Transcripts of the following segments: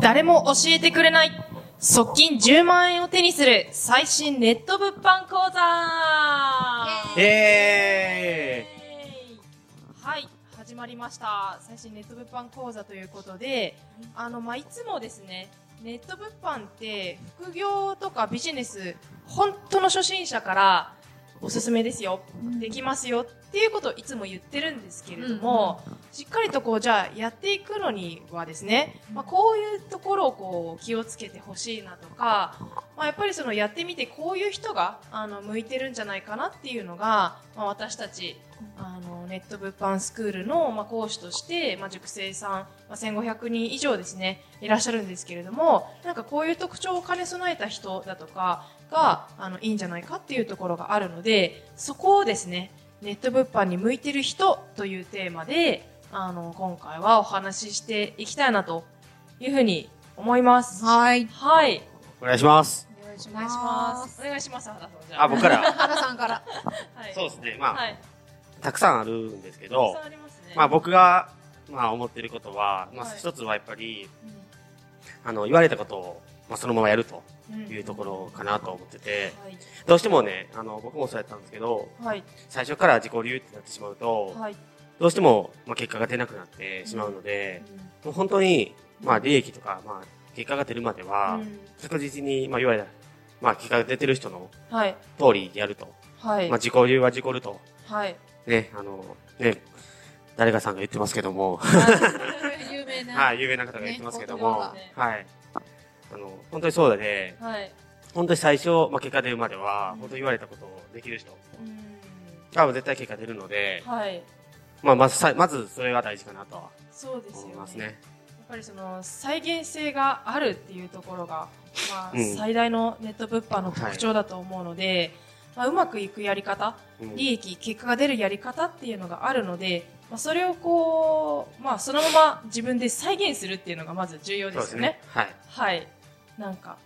誰も教えてくれない。側近10万円を手にする最新ネット物販講座。えはい、始まりました。最新ネット物販講座ということで、あの、まあ、いつもですね、ネット物販って副業とかビジネス、本当の初心者からおすすめですよ、できますよっていうことをいつも言ってるんですけれども、しっかりとこう、じゃあやっていくのにはですね、まあ、こういうところをこう気をつけてほしいなとか、まあ、やっぱりそのやってみてこういう人があの向いてるんじゃないかなっていうのが、まあ、私たちあのネット物販スクールの、まあ、講師として、まあ、塾生さん、まあ、1500人以上ですねいらっしゃるんですけれどもなんかこういう特徴を兼ね備えた人だとかがあのいいんじゃないかっていうところがあるのでそこをですねネット物販に向いてる人というテーマであの今回はお話ししていきたいなというふうに思います。はい。はい。お願いします。お願いします。お願いします、原さん。じゃあ。あ、僕から。原さんから。はい。そうですね。まあ、はい。たくさんあるんですけどたくさん、ありますね。まあ僕が、まあ思ってることは、まあはい一つはやっぱり、あの、言われたことを、まあそのままやるとうんいうところかなと思ってて、はい。どうしてもね、あの、僕もそうやったんですけど、はい。最初から自己流ってなってしまうと、はい。どうしても、まあ結果が出なくなってしまうので、もう本当に、まあ利益とか、まあ結果が出るまでは、うん確実に、まあいわゆる、まあ結果が出てる人のはい。通りやると。はい。まあ自己流は自己流と。はい。ね、あの、ね、誰かさんが言ってますけども、有名な。はい、有名な方が言ってますけども、ねはい。あの、本当にそうで、はい。本当に最初、まあ、結果出るまでは、本当に言われたことをできる人、うん。多分絶対結果出るので、はい。やまあ、まずさ、まずそれが大事かなとはそうですよね。思いますね。やっぱりその再現性があるっていうところが、まあ、うん最大のネット物販の特徴だと思うので、まあ、うまくいくやり方、うん利益、結果が出るやり方っていうのがあるので、まあ、それをこう、まあ、そのまま自分で再現するっていうのがまず重要ですよね。。はい。はい。なんか、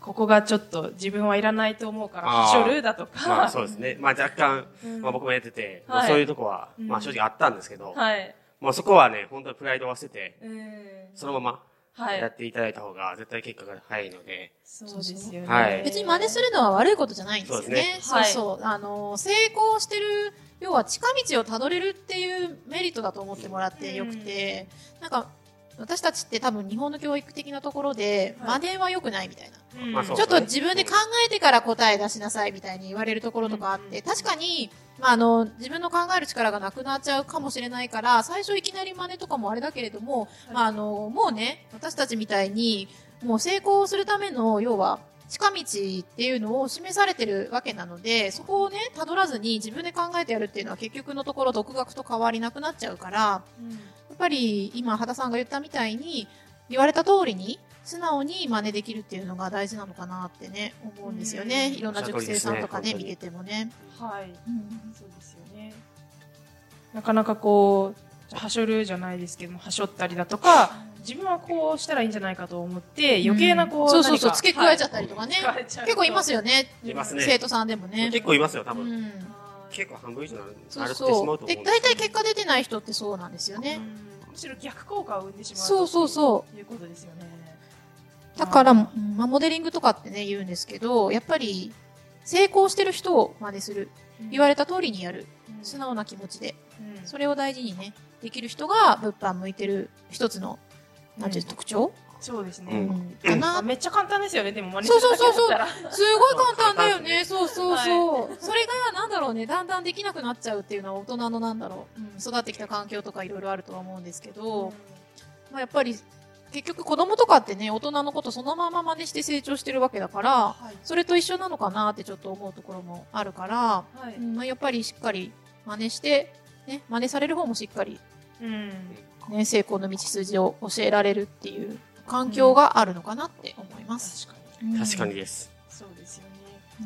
ここがちょっと自分はいらないと思うから、はしょるだとか。まあ、そうですね。まあ、若干、うんまあ、僕もやってて、はいまあ、そういうとこは、うんまあ、正直あったんですけど、はい。まあ、そこはね、本当にプライドを忘れて、うんそのままはいやっていただいた方が、絶対結果が早いので、そうですよね。はい別に真似するのは悪いことじゃないんですよそうでね。すねそうそう。あの、成功してる、要は近道をたどれるっていうメリットだと思ってもらってよくて、なんか、私たちって多分日本の教育的なところで、はい。真似は良くないみたいな。ちょっと自分で考えてから答え出しなさいみたいに言われるところとかあって、確かに、まあ、あの、自分の考える力がなくなっちゃうかもしれないから、最初いきなり真似とかもあれだけれども、まあ、あの、もうね、私たちみたいに、もう成功するための、要は、近道っていうのを示されてるわけなので、そこをね、辿らずに自分で考えてやるっていうのは結局のところ独学と変わりなくなっちゃうから、うん。やっぱり今、羽田さんが言ったみたいに、言われた通りに、素直に真似できるっていうのが大事なのかなってね、思うんですよね。うんいろんな塾生さんとかね、見ててもね。はい。うんそうですよね。なかなかこう、はしょるじゃないですけども、はしょったりだとか、自分はこうしたらいいんじゃないかと思って、余計なこう、そうそうそう、付け加えちゃったりとかね。結構いますよね。いますね生徒さんでもね。結構いますよ、多う分。ん。はい結構半分以上なるそうなるってしまうとそう。で、大体結果出てない人ってそうなんですよね。うんむしろ逆効果を生んでしまうそうそうそうということですよね。だから、まあ、モデリングとかってね、言うんですけど、やっぱり、成功してる人を真似する。言われた通りにやる。うん素直な気持ちで。うんそれを大事にね、できる人が物販向いてる一つの、なんていううん特徴、そうですね。うんかな。あめっちゃ簡単ですよね、でも真似するだけだったら。すごい簡単だよね。そうそうそう。はそれが、なんだろうね、だんだんできなくなっちゃうっていうのは大人のなんだろう、うん育ってきた環境とかいろいろあるとは思うんですけど、まあ、やっぱり、結局子供とかってね、大人のことそのまま真似して成長してるわけだから、はいそれと一緒なのかなってちょっと思うところもあるから、まあ、やっぱりしっかり真似して、ね、真似される方もしっかり、うん。ね、成功の道筋を教えられるっていう環境があるのかなって思います。確かに。うん確かにです。そうですよ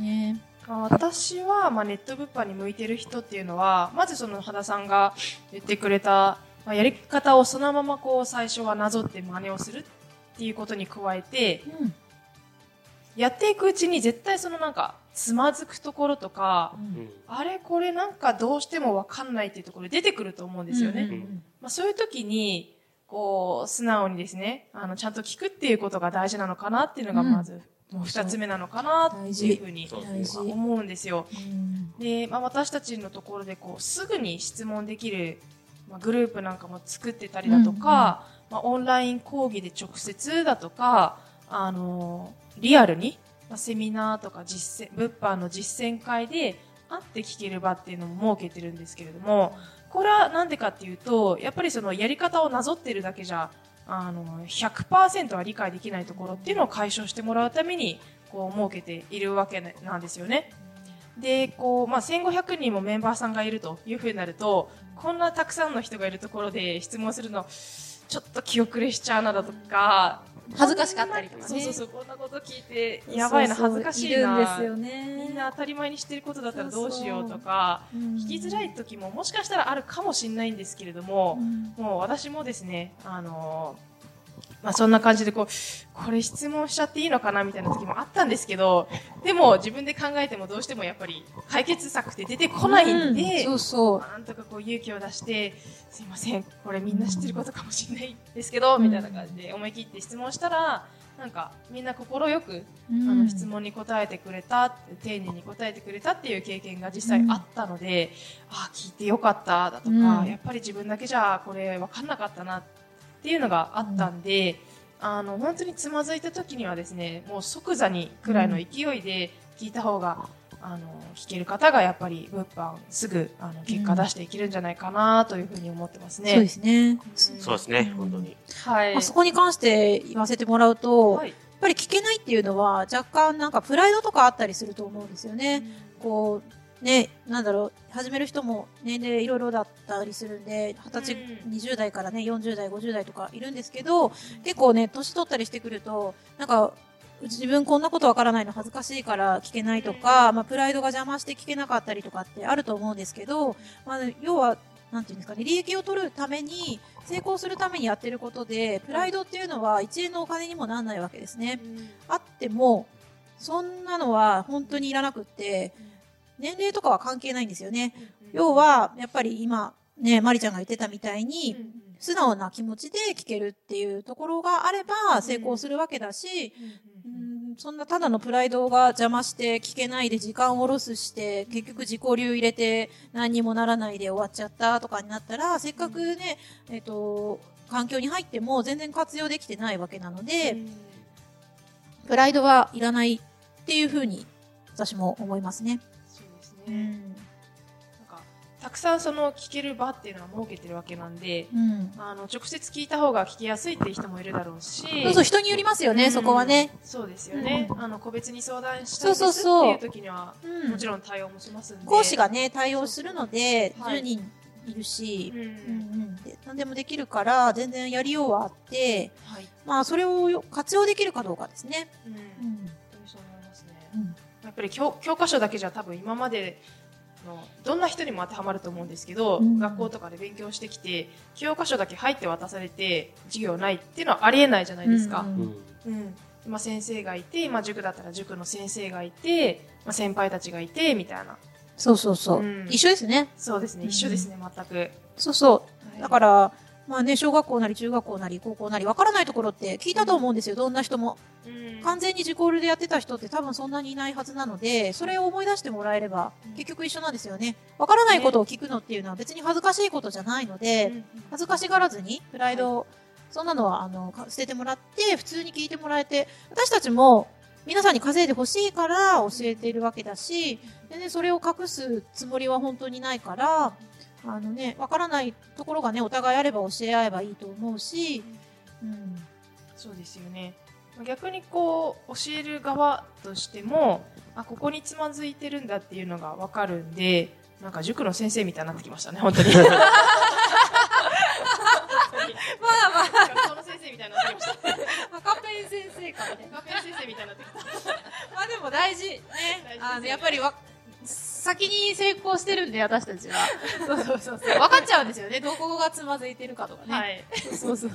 ね。ね。まあ私は、まあ、ネット物販に向いてる人っていうのは、まずその、羽田さんが言ってくれた、まあ、やり方をそのままこう、最初はなぞって真似をするっていうことに加えて、うん。やっていくうちに絶対そのなんか、つまずくところとか、うんあれこれなんかどうしてもわかんないっていうところ出てくると思うんですよね。うんうんまあ、そういう時に、こう、素直にですね、あの、ちゃんと聞くっていうことが大事なのかなっていうのが、うんまず、もう二つ目なのかなっていうふうに。思うんですよ。うんで、まあ、私たちのところで、こう、すぐに質問できる、まあ、グループなんかも作ってたりだとか、まあ、オンライン講義で直接だとか、あの、リアルに、まあ、セミナーとか実践、物販の実践会で会って聞ける場っていうのも設けてるんですけれども、これはなんでかっていうと、やっぱりそのやり方をなぞってるだけじゃ、あの、100%は理解できないところっていうのを解消してもらうために、こう、設けているわけなんですよね。で、こう、まあ、1500人もメンバーさんがいるというふうになると、こんなたくさんの人がいるところで質問するの、ちょっと気遅れしちゃうなだとか、恥ずかしかったりとかねそうそうそう、こんなこと聞いて、やばいな、恥ずかしいな。るんですよね。な当たり前に知ってることだったらどうしようとか、聞きづらい時ももしかしたらあるかもしれないんですけれども、もう私もですね、あのーまあそんな感じでこう、これ質問しちゃっていいのかなみたいな時もあったんですけど、でも自分で考えてもどうしてもやっぱり解決策って出てこないんで、そうそう。なんとかこう勇気を出して、すいません、これみんな知ってることかもしれないですけど、みたいな感じで思い切って質問したら、なんかみんな心よくあの質問に答えてくれたって、丁寧に答えてくれたっていう経験が実際あったので、ああ、聞いてよかっただとか、うん。やっぱり自分だけじゃこれ分かんなかったなっていうのがあったんで、あの、本当につまずいた時にはですね、もう即座にくらいの勢いで聞いた方が、あの、聞ける方がやっぱり物販すぐ、あの、結果出していけるんじゃないかなというふうに思ってますね。そうですね。そうですね、本当に。はい。まあそこに関して言わせてもらうと、はい。やっぱり聞けないっていうのは若干なんかプライドとかあったりすると思うんですよね。こう、ね、なんだろう、始める人も年齢いろいろだったりするんで、二十歳、うん20代からね、40代、50代とかいるんですけど、結構ね、年取ったりしてくると、なんか、自分こんなことわからないの恥ずかしいから聞けないとか、まあ、プライドが邪魔して聞けなかったりとかってあると思うんですけど、まあ、要は、なんていうんですかね、利益を取るために、成功するためにやってることで、プライドっていうのは1円のお金にもならないわけですね。あっても、そんなのは本当にいらなくって、年齢とかは関係ないんですよね。要は、やっぱり今、ね、マリちゃんが言ってたみたいに、素直な気持ちで聞けるっていうところがあれば成功するわけだし、うん、そんなただのプライドが邪魔して聞けないで時間をロスして、結局自己流入れて何にもならないで終わっちゃったとかになったら、せっかくね、えっ、と、環境に入っても全然活用できてないわけなので、プライドはいらないっていうふうに私も思いますね。そうですうね。ん。なんか、たくさんその聞ける場っていうのは設けてるわけなんで、うん。あの、直接聞いた方が聞きやすいっていう人もいるだろうし。そうそう、人によりますよね、うんそこはね。。そうですよね。あの、個別に相談したそいうですっていう時には、うんもちろん対応もしますんで。講師がね、対応するので、はい10人いるしう、ん。うんうん、で何でもできるから、全然やりようはあって、はい。まあ、それをよ活用できるかどうかですね。うん。うんそう思いますね。うんやっぱり教教科書だけじゃ多分今までのどんな人にも当てはまると思うんですけど、うん学校とかで勉強してきて教科書だけ入って渡されて授業ないっていうのはありえないじゃないですか。うんうん。うんまあ、先生がいて、まあ、塾だったら塾の先生がいて、まあ、先輩たちがいてみたいなそうそうそう。うん一緒ですね。そうですね一緒ですね全く、そうそう。はいだから、まあね、小学校なり中学校なり高校なり、わからないところって聞いたと思うんですよ、どんな人も。うん。完全に自己ルでやってた人って多分そんなにいないはずなので、それを思い出してもらえれば、結局一緒なんですよね。わからないことを聞くのっていうのは別に恥ずかしいことじゃないので、うん恥ずかしがらずに、プライドを、そんなのは、あの、か捨ててもらって、普通に聞いてもらえて、私たちも、皆さんに稼いでほしいから教えているわけだし、でね、それを隠すつもりは本当にないから、あのね、わからないところがね、お互いあれば教え合えばいいと思うし、うん。そうですよね逆にこう教える側としてもあここにつまずいてるんだっていうのが分かるんでなんか塾の先生みたいになってきましたね本当に まあまあ学校の先生みたいになってきました赤ペン先生かみたいな。学園先生みたいになってきたまあでも大事。ね。あの、やっぱりわ、避先に成功してるんで、私たちは。そうそうそうそう。分かっちゃうんですよね。どこがつまずいてるかとかね。はい。そうそう。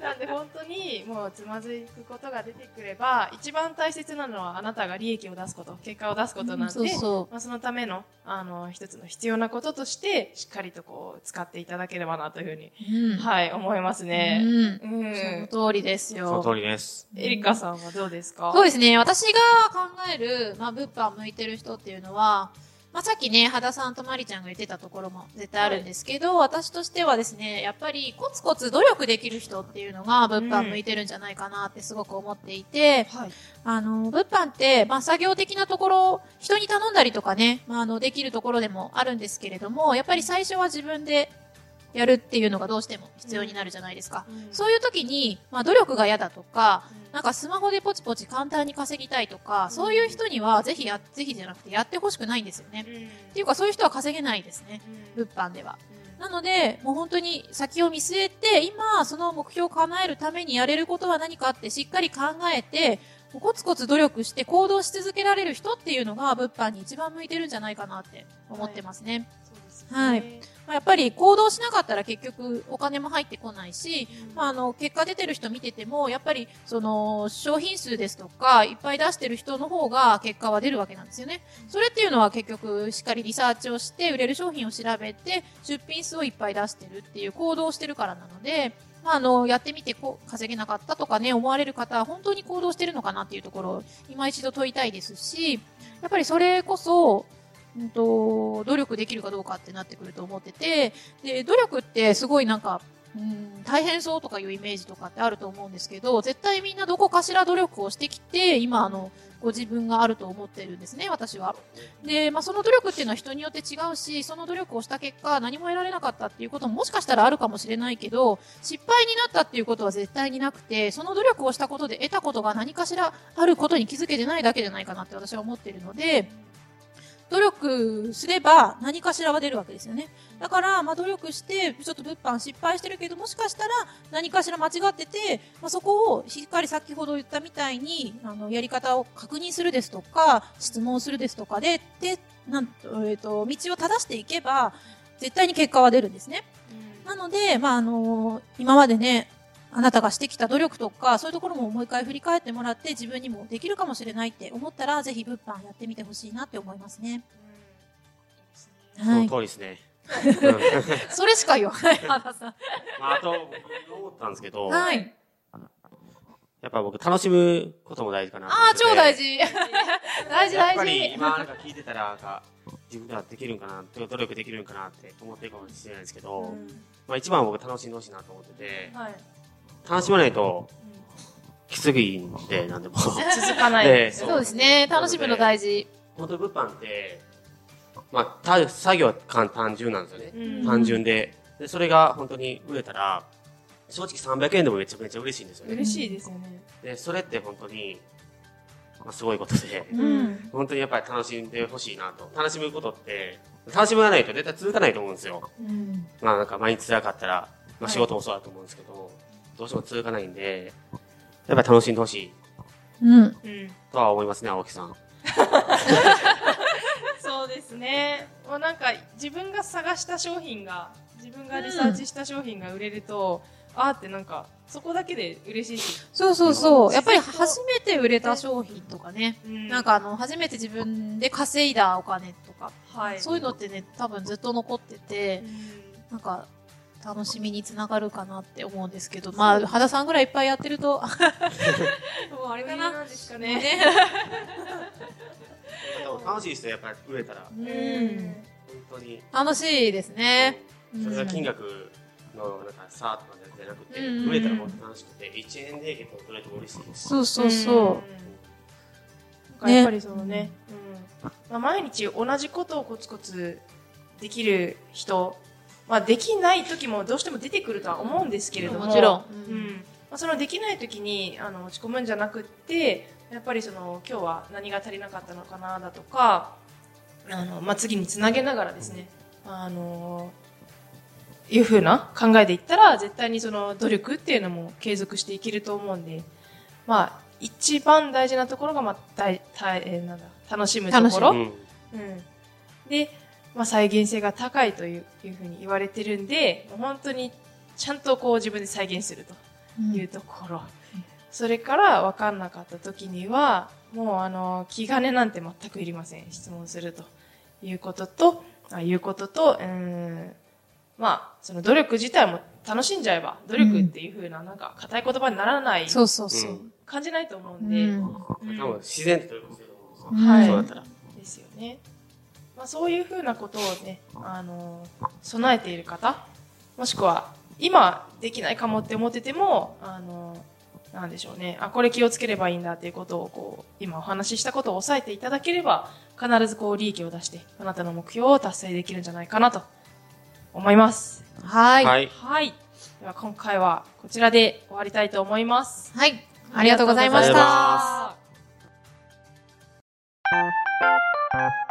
なんで本当にもうつまずくことが出てくれば、一番大切なのはあなたが利益を出すこと、結果を出すことなんで、そうそまあ、そのための、あの、一つの必要なこととして、しっかりとこう、使っていただければなというふうに、う。うん。はい、思いますね。うん。うん。その通りですそのよ。通りです。エリカさんはどうですか？そうですね。私が考える、まあ、物販向いてる人っていうのは、まあ、さっきね、肌さんとまりちゃんが言ってたところも絶対あるんですけど、私としてはですね、やっぱりコツコツ努力できる人っていうのが物販向いてるんじゃないかなってすごく思っていて、はい。あの、物販って、まあ、作業的なところ、人に頼んだりとかね、まあ、あの、できるところでもあるんですけれども、やっぱり最初は自分でやるっていうのがどうしても必要になるじゃないですか。そういう時に、まあ、努力が嫌だとか、なんかスマホでポチポチ簡単に稼ぎたいとか、んそういう人にはぜひや、ぜひじゃなくてやってほしくないんですよね。うん、っていうかそういう人は稼げないですね。うん物販では。なので、もう本当に先を見据えて、今、その目標を叶えるためにやれることは何かってしっかり考えて、コツコツ努力して行動し続けられる人っていうのが物販に一番向いてるんじゃないかなって思ってますね。そうですねはいまあ、やっぱり行動しなかったら結局お金も入ってこないし、まあ、あの、結果出てる人見てても、やっぱり、その、商品数ですとか、いっぱい出してる人の方が結果は出るわけなんですよね。それっていうのは結局、しっかりリサーチをして、売れる商品を調べて、出品数をいっぱい出してるっていう行動をしてるからなので、まあ、あの、やってみてこう稼げなかったとかね、思われる方は本当に行動してるのかなっていうところを今一度問いたいですし、やっぱりそれこそ、うんと、努力できるかどうかってなってくると思ってて、で、努力ってすごいなんか、うん、大変そうとかいうイメージとかってあると思うんですけど、絶対みんなどこかしら努力をしてきて、今あの、ご自分があると思ってるんですね、私は。で、まあ、その努力っていうのは人によって違うし、その努力をした結果、何も得られなかったっていうことももしかしたらあるかもしれないけど、失敗になったっていうことは絶対になくて、その努力をしたことで得たことが何かしらあることに気づけてないだけじゃないかなって私は思ってるので、努力すれば何かしらは出るわけですよね。だから、まあ、努力して、ちょっと物販失敗してるけど、もしかしたら何かしら間違ってて、まあ、そこをしっかり先ほど言ったみたいに、あの、やり方を確認するですとか、質問するですとかで、で、なんと、えっ、と、道を正していけば、絶対に結果は出るんですね。なので、まあ、あの今までね、あなたがしてきた努力とか、そういうところももう一回振り返ってもらって、自分にもできるかもしれないって思ったら、ぜひ物販やってみてほしいなって思いますね。そのはい通。りですね。う んそれしか言わない、花さん。まあ、あと、僕思ったんですけど、はい。やっぱ僕楽しむことも大事かなああ、超 大事。大事、大やっぱり事。今なんか聞いてたら、なんか自分ではできるんかな、努力できるんかなって思ってるかもしれないですけど、まあ一番は僕楽しんでほしいなと思ってて、はい。楽しまないときついんで、なんでも。続かない。でそうですね。楽しむの大事。本当に物販って、まあ、た作業は簡単純なんですよね。うん単純で。で、それが本当に売れたら、正直300円でもめちゃめちゃ嬉しいんですよね。嬉しいですよね。で、それって本当に、まあ、すごいことで、うん。本当にやっぱり楽しんでほしいなと。楽しむことって、楽しまないと絶対続かないと思うんですよ。うん。まあなんか毎日辛かったら、まあはい仕事もそうだと思うんですけど、どうしても続かないんで、やっぱり楽しんでほしいうん。うん。とは思いますね、青木さん。そうですね。もうなんか自分が探した商品が、自分がリサーチした商品が売れると、あーってなんか、そこだけで嬉しいし。そうそうそう。やっぱり初めて売れた商品とかね。うんなんかあの、初めて自分で稼いだお金とか、はい。そういうのってね、多分ずっと残っててう、んなんか、楽しみにつながるかなって思うんですけど、まあ、肌さんぐらいいっぱいやってると、もうあれかな。なんですかねね。でも楽しいですよ、やっぱり売れたら。ううんん。本当に。楽しいですね。それが金額のなんか差とかじゃなくて、うん売れたら本当楽しくて、1円で結構取れても嬉しいですし。そうそうそうん。なんかやっぱりそのね、うん。まあ、毎日同じことをコツコツできる人、まあできない時もどうしても出てくるとは思うんですけれども。もちろんうん。まあ、そのできない時にあの落ち込むんじゃなくって、やっぱりその今日は何が足りなかったのかなだとか、あの、まあ、次につなげながらですね、あの、いうふうな考えでいったら、絶対にその努力っていうのも継続していけると思うんで、まあ、一番大事なところが、まあ、大、大、えーなんだ、楽しむところ。うん。で、まあ、再現性が高いといういうふうに言われてるんで、本当にちゃんとこう自分で再現するというところ。それから分かんなかった時には、もうあの、気兼ねなんて全くいりません。質問するということと、あいうことと、うん、まあ、その努力自体も楽しんじゃえば、努力っていうふうな、なんか、硬い言葉にならない、そうそうそう。感じないと思うんで、うんうん多分自然と努力してると思うんですよ。はいそうだったら。ですよね。まあ、そういうふうなことをね、あの備えている方、もしくは、今できないかもって思ってても、あのなんでしょうね。あ、これ気をつければいいんだっていうことを、こう、今お話ししたことを押さえていただければ、必ずこう、利益を出して、あなたの目標を達成できるんじゃないかなと思います。はい。はい。はい。では今回はこちらで終わりたいと思います。はい。ありがとうございましありがとうございまた。